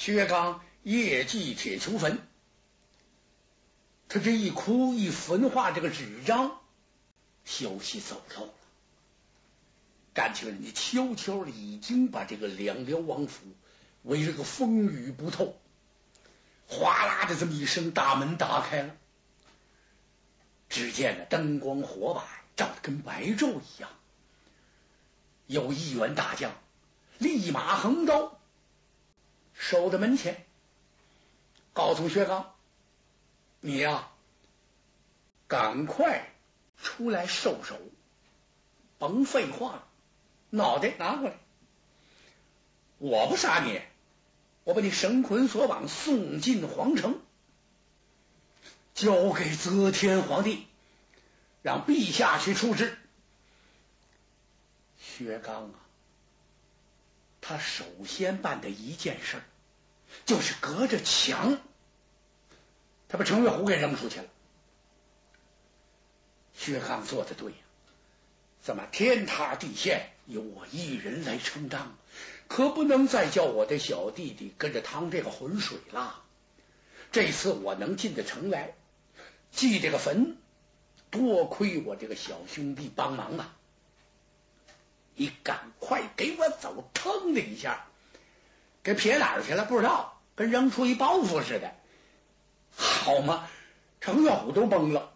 薛刚夜祭铁球坟，他这一哭一焚化这个纸张，消息走漏了。感情人家悄悄的已经把这个两辽王府围了个风雨不透。哗啦的这么一声，大门打开了，只见那灯光火把照的跟白昼一样。有一员大将立马横刀守在门前，告诉薛刚：“你呀，赶快出来受手，甭废话了，脑袋拿过来，我不杀你。”我把你绳捆索绑，送进皇城，交给则天皇帝，让陛下去处置。薛刚啊，他首先办的一件事，就是隔着墙，他把程月虎给扔出去了。薛刚做的对呀，怎么天塌地陷，由我一人来承担？可不能再叫我的小弟弟跟着趟这个浑水了。这次我能进的城来祭这个坟，多亏我这个小兄弟帮忙啊！你赶快给我走！腾的一下，给撇哪儿去了？不知道，跟扔出一包袱似的。好嘛，程月虎都懵了。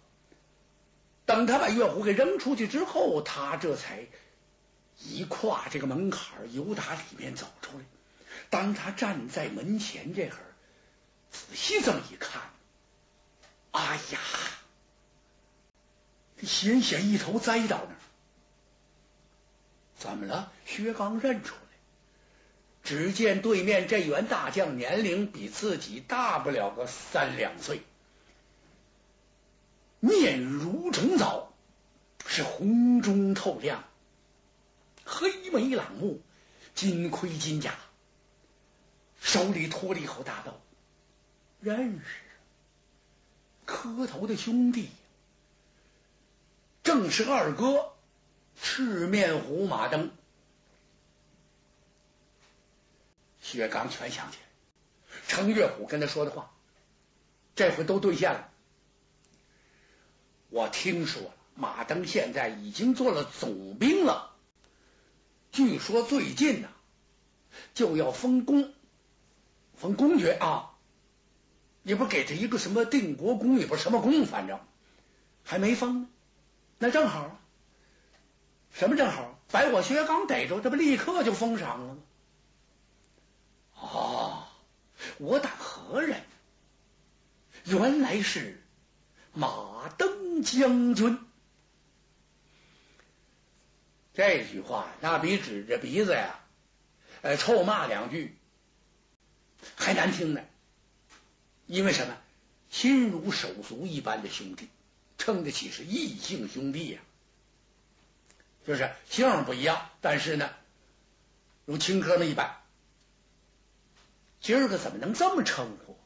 等他把月虎给扔出去之后，他这才。一跨这个门槛，由打里面走出来。当他站在门前这会儿，仔细这么一看，哎呀，险险一头栽到那儿。怎么了？薛刚认出，只见对面这员大将年龄比自己大不了个三两岁，面如重枣，是红中透亮。黑眉朗目，金盔金甲，手里托了一口大刀，认识，磕头的兄弟，正是二哥赤面虎马灯。薛刚全想起来，程月虎跟他说的话，这回都兑现了。我听说了，马登现在已经做了总兵了。据说最近呢，就要封公，封公爵啊！你不给他一个什么定国公，也不什么公，反正还没封呢。那正好，什么正好？把我薛刚逮住，这不立刻就封赏了吗？啊！我打何人？原来是马登将军。这句话那比指着鼻子呀，呃，臭骂两句还难听呢。因为什么？亲如手足一般的兄弟，称得起是异姓兄弟呀。就是姓不一样，但是呢，如亲哥们一般。今儿个怎么能这么称呼？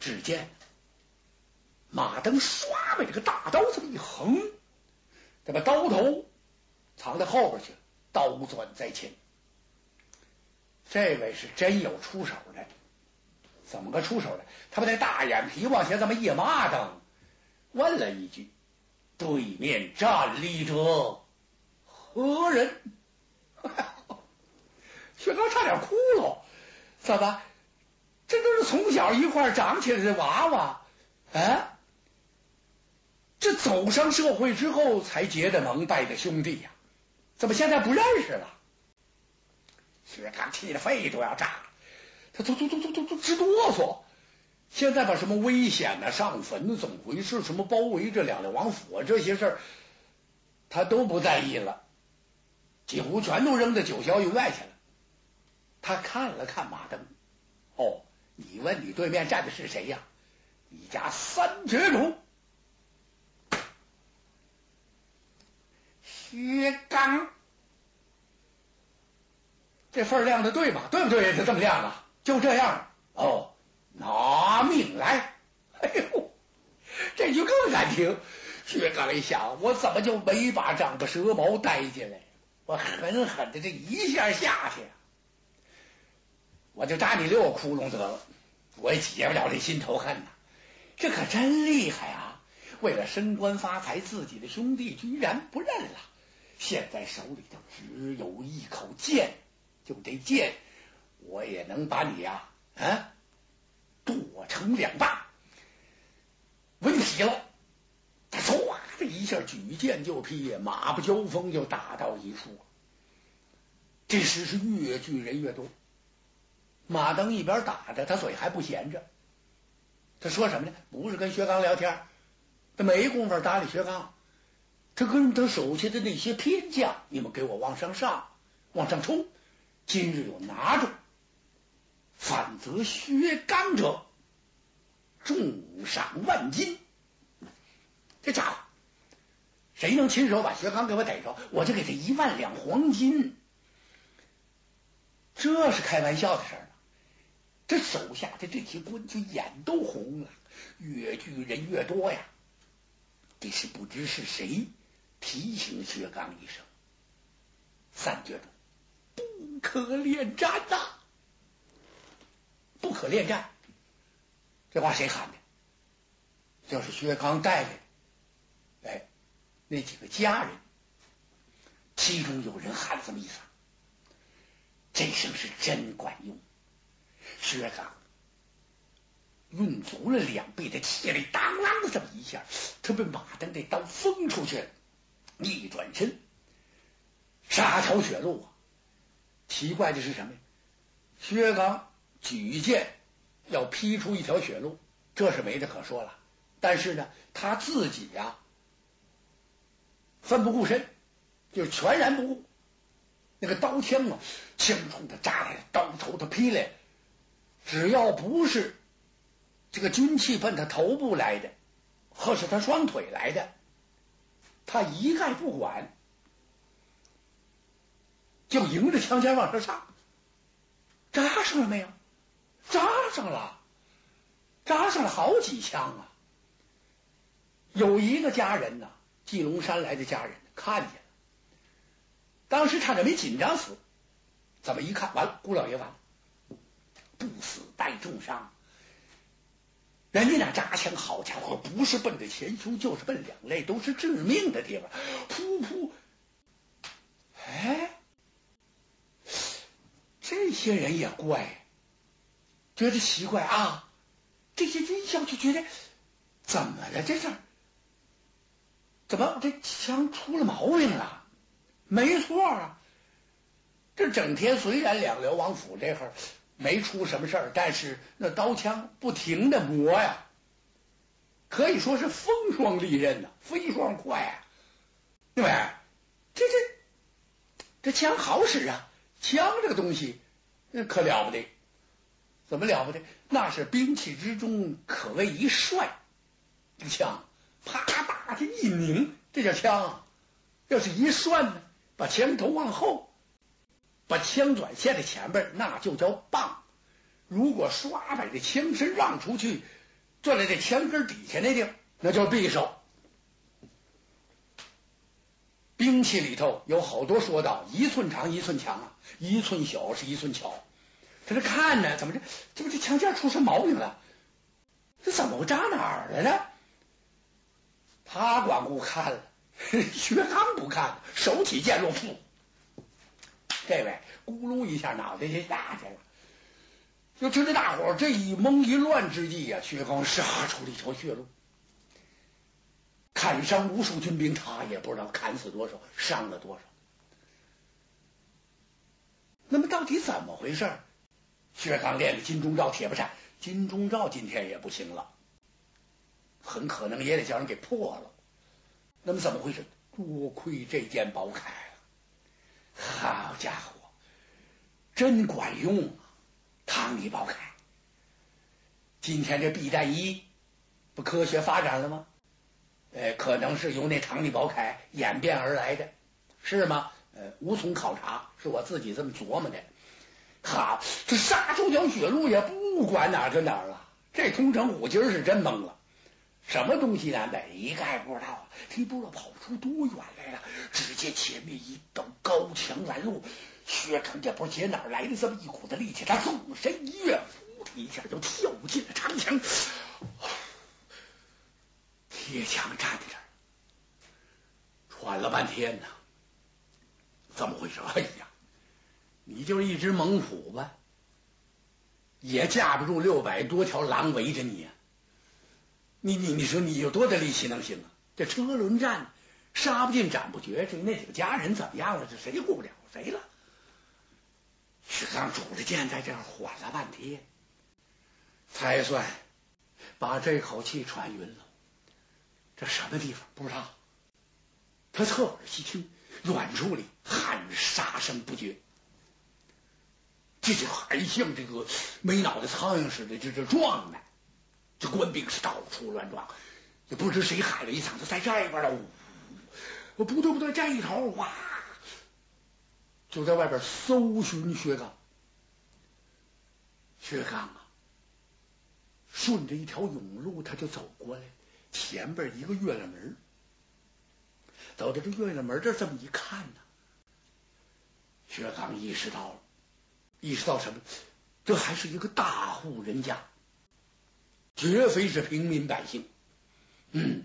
只见马登唰把这个大刀这么一横，他把刀头。藏在后边去了，刀钻在前。这位是真有出手的，怎么个出手的？他把那大眼皮往前这么一抹瞪，问了一句：“对面站立者何人？” 薛刚差点哭了，怎么？这都是从小一块长起来的娃娃，啊？这走上社会之后才结的盟拜的兄弟呀！怎么现在不认识了？薛刚气的肺都要炸了，他都都都都都都直哆嗦。现在把什么危险呢、上坟怎么回事、什么包围着两辽王府啊这些事儿，他都不在意了，几乎全都扔到九霄云外去了。他看了看马登，哦，你问你对面站的是谁呀？你家三绝主。薛刚，这份亮的对吗？对不对？他这么亮啊？就这样哦，拿命来！哎呦，这就更难听。薛刚一想，我怎么就没把长个蛇矛带进来？我狠狠的这一下下去，我就扎你六个窟窿得了，我也解不了这心头恨呐。这可真厉害啊！为了升官发财，自己的兄弟居然不认了。现在手里头只有一口剑，就这剑，我也能把你呀，啊，剁成两半。问题了，他唰的一下举剑就劈，马不交锋就打到一处。这时是越聚人越多，马登一边打着，他嘴还不闲着。他说什么呢？不是跟薛刚聊天，他没工夫搭理薛刚。他跟他手下的那些偏将，你们给我往上上，往上冲！今日有拿住，反则薛刚者，重赏万金。这家伙，谁能亲手把薛刚给我逮着，我就给他一万两黄金。这是开玩笑的事儿这手下的这些官军眼都红了，越聚人越多呀。这是不知是谁。提醒薛刚一声：“三绝中不可恋战呐，不可恋战。”这话谁喊的？就是薛刚带来的。哎，那几个家人，其中有人喊这么一声，这声是真管用。薛刚用足了两倍的气力，当啷的这么一下，他被马登这刀封出去了。一转身，杀条血路啊！奇怪的是什么呀？薛刚举剑要劈出一条血路，这是没得可说了。但是呢，他自己呀，奋不顾身，就全然不顾。那个刀枪啊，枪冲他扎来，刀头他劈来，只要不是这个军器奔他头部来的，或是他双腿来的。他一概不管，就迎着枪尖往上上，扎上了没有？扎上了，扎上了好几枪啊！有一个家人呢，季龙山来的家人看见了，当时差点没紧张死，怎么一看，完了，姑老爷完了，不死带重伤。人家那扎枪，好家伙，不是奔着前胸，就是奔两肋，都是致命的地方。噗噗，哎，这些人也怪，觉得奇怪啊。这些军校就觉得怎么了？这是怎么这枪出了毛病了？没错啊，这整天虽然两辽王府这会儿。没出什么事儿，但是那刀枪不停的磨呀，可以说是风霜利刃呐，飞霜快啊，对？这这这枪好使啊，枪这个东西那可了不得，怎么了不得？那是兵器之中可谓一帅。这枪啪嗒这一拧，这叫枪；要是一涮呢，把枪头往后。把枪转线在前边，那就叫棒。如果唰把这枪身让出去，坐在这枪根底下那地儿，那叫匕首。兵器里头有好多说道：一寸长一寸强啊，一寸小是一寸巧。他这看呢，怎么这这不这枪尖出什么毛病了？这怎么扎哪儿了呢？他光顾看了，薛刚不看，手起剑落，噗。这位咕噜一下，脑袋就下去了。就趁着大伙这一懵一乱之际呀，薛刚杀出了一条血路，砍伤无数军兵，他也不知道砍死多少，伤了多少。那么到底怎么回事？薛刚练的金钟罩铁布衫，金钟罩今天也不行了，很可能也得叫人给破了。那么怎么回事？多亏这件宝铠。好家伙，真管用！唐尼宝铠，今天这避弹衣不科学发展了吗？呃，可能是由那唐尼宝铠演变而来的，是吗？呃，无从考察，是我自己这么琢磨的。好，这杀出条血路也不管哪跟哪了。这通城虎今儿是真懵了。什么东西南北？一概不知道，他不知道跑出多远来了。只见前面一道高墙拦路，薛成这不知哪来的这么一股子力气，他纵身一跃，一下就跳进了长墙。铁墙站在这儿，喘了半天呢，怎么回事？哎呀，你就是一只猛虎吧，也架不住六百多条狼围着你。你你你说你有多大力气能行啊？这车轮战，杀不尽斩不绝，至于那几个家人怎么样了？这谁顾不了谁了？许刚拄着剑在这儿缓了半天，才算把这口气喘匀了。这什么地方不知道？他侧耳细听，远处里喊杀声不绝，这就还像这个没脑袋苍蝇似的，就这撞呢。这官兵是到处乱撞，也不知谁喊了一嗓子，在这边了。不对不对，这一头哇，就在外边搜寻薛刚。薛刚啊，顺着一条甬路，他就走过来，前边一个月亮门，走到这月亮门这这么一看呢，薛刚意识到了，意识到什么？这还是一个大户人家。绝非是平民百姓，嗯，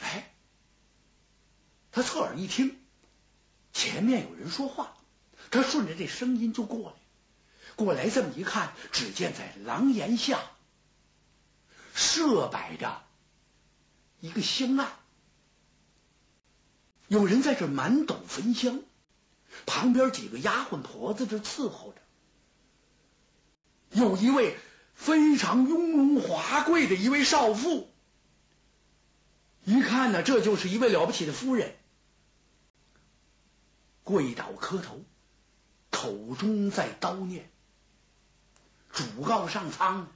哎，他侧耳一听，前面有人说话，他顺着这声音就过来，过来这么一看，只见在廊檐下设摆着一个香案，有人在这满斗焚香，旁边几个丫鬟婆子这伺候着，有一位。非常雍容华贵的一位少妇，一看呢，这就是一位了不起的夫人，跪倒磕头，口中在叨念，主告上苍。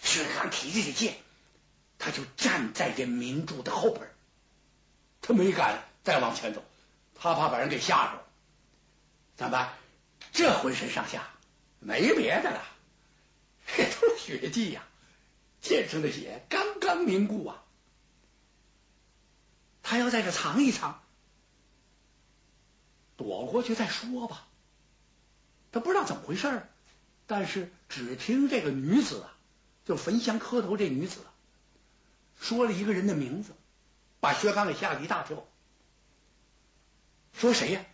薛刚提着这剑，他就站在这明珠的后边，他没敢再往前走，他怕把人给吓着。怎么办？这浑身上下。没别的了，都是血迹呀！剑上的血刚刚凝固啊，他要在这藏一藏，躲过去再说吧。他不知道怎么回事，但是只听这个女子啊，就焚香磕头这女子说了一个人的名字，把薛刚给吓了一大跳。说谁呀？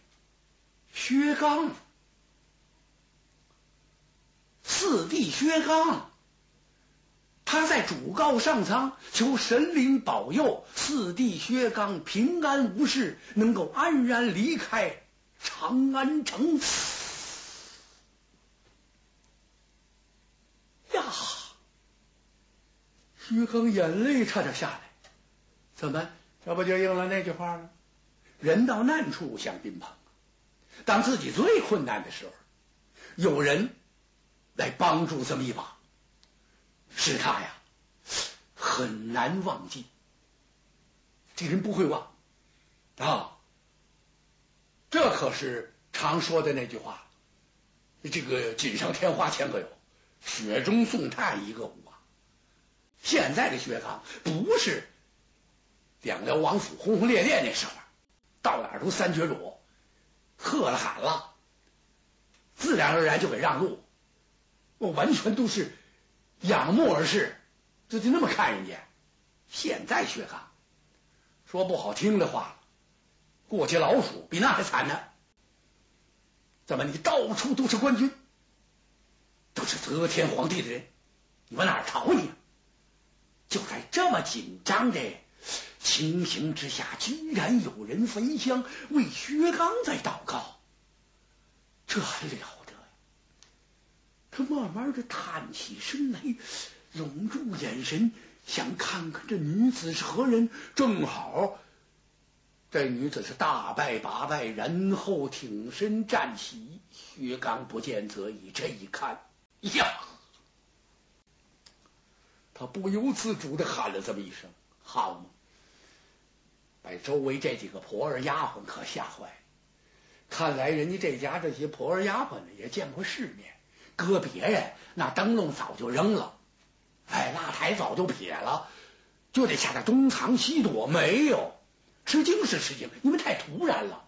薛刚。四弟薛刚，他在主告上苍，求神灵保佑四弟薛刚平安无事，能够安然离开长安城。呀，薛刚眼泪差点下来，怎么？这不就应了那句话吗？人到难处想宾朋，当自己最困难的时候，有人。来帮助这么一把，是他呀，很难忘记。这人不会忘啊，这可是常说的那句话。这个锦上添花千个有，雪中送炭一个无。现在的薛刚不是两辽王府轰轰烈烈那时候，到哪都三绝主，喝了喊了，自然而然就给让路。我完全都是仰慕而视，就就那么看人家。现在薛刚说不好听的话，过街老鼠比那还惨呢。怎么你到处都是官军，都是得天皇帝的人，你往哪儿逃你？就在这么紧张的情形之下，居然有人焚香为薛刚在祷告，这还了？他慢慢的探起身来，拢住眼神，想看看这女子是何人。正好，这女子是大拜八拜，然后挺身站起。薛刚不见则已，这一看呀，他不由自主的喊了这么一声：“好嘛！”把周围这几个婆儿丫鬟可吓坏了。看来人家这家这些婆儿丫鬟呢，也见过世面。搁别人那灯笼早就扔了，哎，蜡台早就撇了，就得下得东藏西躲。没有，吃惊是吃惊，因为太突然了，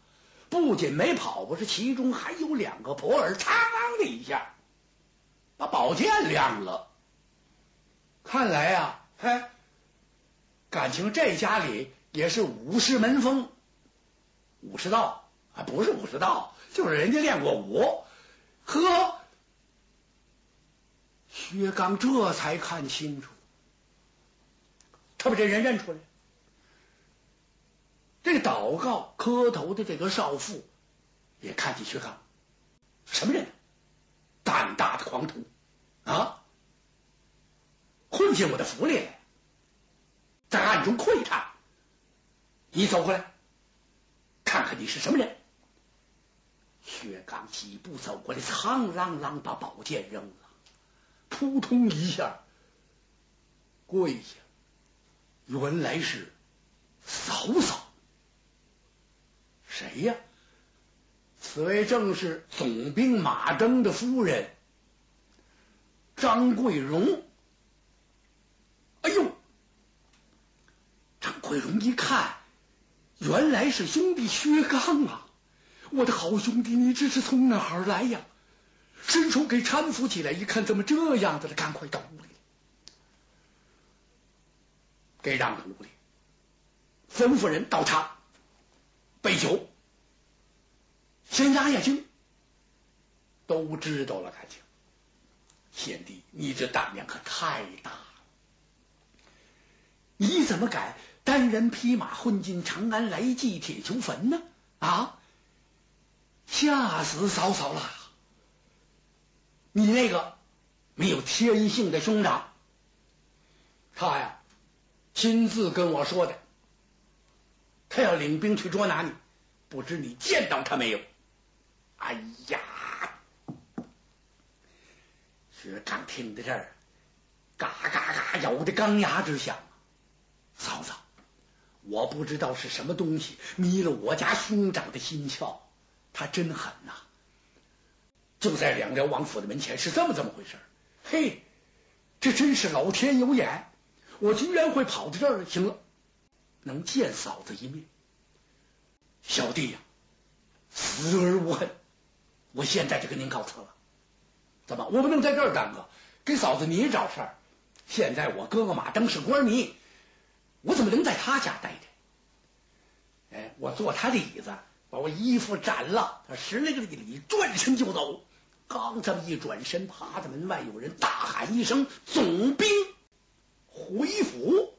不仅没跑过，这其中还有两个婆儿，嘡的一下把宝剑亮了。看来呀，嘿，感情这家里也是武士门风，武士道啊，不是武士道，就是人家练过武。呵，薛刚这才看清楚，他把这人认出来。这个祷告磕头的这个少妇也看见薛刚，什么人？胆大的狂徒啊！混进我的府里，在暗中窥探。你走过来，看看你是什么人。薛刚几步走过来，苍啷啷把宝剑扔了，扑通一下跪下。原来是嫂嫂。谁呀？此位正是总兵马征的夫人张桂荣。哎呦！张桂荣一看，原来是兄弟薛刚啊！我的好兄弟，你这是从哪儿来呀？伸手给搀扶起来，一看怎么这样子了？赶快到屋里，给让屋里，吩咐人倒茶。备酒，先压压惊，都知道了。感情，贤弟，你这胆量可太大了！你怎么敢单人匹马混进长安来祭铁球坟呢？啊！吓死嫂嫂了！你那个没有天性的兄长，他呀，亲自跟我说的。他要领兵去捉拿你，不知你见到他没有？哎呀！薛刚听到这儿，嘎嘎嘎咬的钢牙直响。嫂子，我不知道是什么东西迷了我家兄长的心窍，他真狠呐！就在两辽王府的门前，是这么这么回事。嘿，这真是老天有眼，我居然会跑到这儿来。行了。能见嫂子一面，小弟呀，死而无恨。我现在就跟您告辞了。怎么？我不能在这儿耽搁，给嫂子你找事儿。现在我哥哥马登是官迷，我怎么能在他家待着？哎，我坐他的椅子，把我衣服斩了，他十来个礼，转身就走。刚这么一转身，趴在门外，有人大喊一声：“总兵回府。”